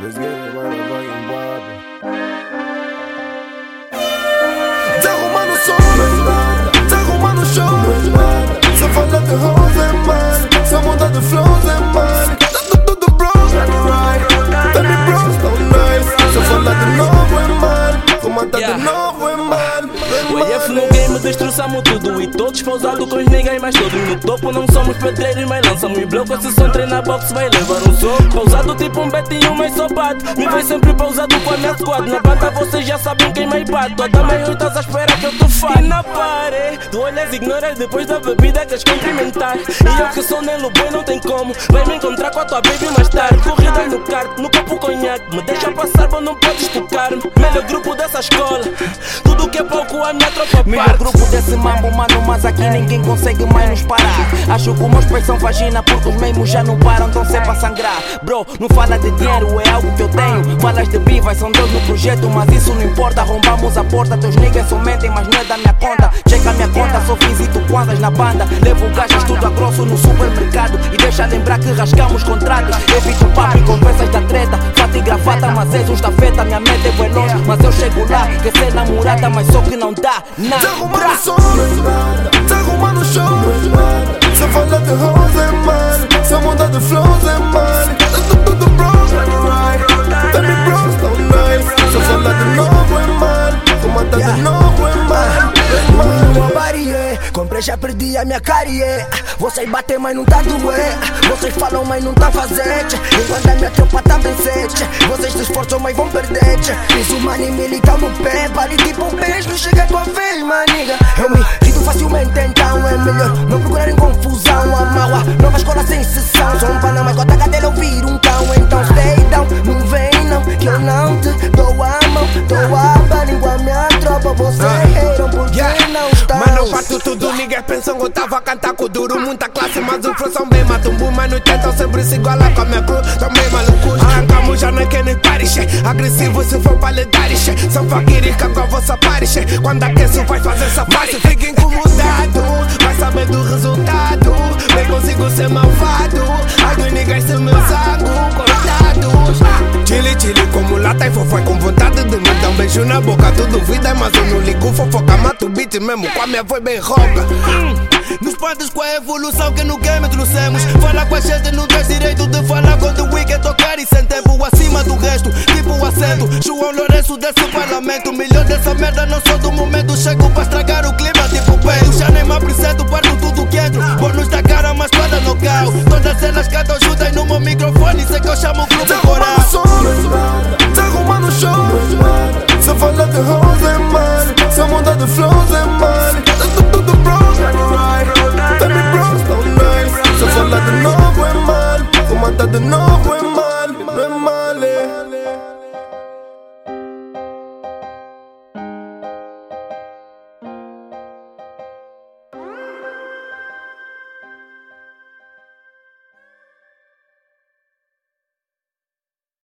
Brasileiro, mano, vai embora. Desarrumando o som, desarrumando o show. Só fala de rose, mano. Só muda de flows, mano. Tá tudo bros, right? Tá me bros, tão nice. Só fala de novo, mano. Comanda de novo, mano. O EF no game destroçamos tudo E todos pousados com os ninguém Mas todos no topo. Não somos pedreiros Mas lançamos bloco. Esse som treina box vai levar um soco Pousado tipo um betinho mais sopado. Me vai sempre pousado com a minha squad. Na banda vocês já sabem quem mais bate. Toda meia estás à espera que eu te fale. E na parede Tu olhas ignoras depois da bebida Queres cumprimentar. E eu que sou Nelo Boy não tem como. Vai me encontrar com a tua baby mais tarde. Corrida no kart, no copo conhaque. Me deixa passar, mas não podes tocar-me. Melhor grupo dessa escola. Tudo que é pouco a minha tropa Melhor parte. grupo desse mambo, mano, mas aqui ninguém consegue mais nos parar. Acho que os meus pés são vagina porque os mesmos já não param, tão sempre a sangrar. Bro, não fala de dinheiro, é algo que eu tenho. Falas de bi, vai são Deus no projeto, mas isso não importa. Arrombamos a porta, teus niggas só mentem, mas não é da minha conta. Checa a minha conta, só visito quantas na banda. Levo gajas tudo a grosso no supermercado. E deixa lembrar que rasgamos contratos. Mas és um estafeta. Minha meta é bem longe, mas eu chego lá. Quer ser namorada, mas só que não dá nada. Desarrumando o som, desarrumando o show. Só fala de rose, mano. Só muda de flows, mano. Já perdi a minha carie. Vocês batem, mas não tá doer. Vocês falam, mas não tá fazer. Enquanto a minha tropa tá bem sete. Vocês se esforçam, mas vão perder. Isso, mano, militar no pé. Pare tipo um beijo, não chega a tua vez, maniga. Eu me irrito facilmente, então é melhor não procurar em confusão. A maua, nova escola sem sessão. Sou um panamá com a eu viro um cão. Então stay down, não vem não, que eu não te dou a mão. Dou a bala igual a minha tropa. Vocês erram porque não estão. Mano, parto tudo, ninguém pensam que eu tava a cantar com duro. Muita classe, mas o flow são bem matumbu. Mano, tentam sempre se igualar com a minha crew. São bem malucos. Arrancamos já na Kenny Party, che. Agressivo se for pra che. São faquiris com a vossa party, che. Quando aqueço vai fazer safari. Fica incomodado, vai saber do resultado. Nem consigo ser malvado. Dos niggas se meu sangue, coitados. Chile, chile, como lata e fofo, é com vontade de beijo na boca. Tudo vida, mas eu não ligo, fofoca, mato o beat mesmo com a minha voz bem rouca. Nos partes com a evolução que no game trouxemos. Fala com a gente, não tens direito de falar quando o weekend tocar e sem tempo acima do resto. Tipo o acento, João Lourenço desse parlamento. Milhão dessa merda, não sou do momento. Chego pra estragar o clima, tipo. Eu já nem me apresento, parto tudo que entro. Bônus da cara, mas para no cal. Todas elas cantam só fala de rose, mano. Só muda de flows, mano. Tá tudo bros, right? Tá me bros, tão nice. Só fala de novo, mano. Comanda de novo.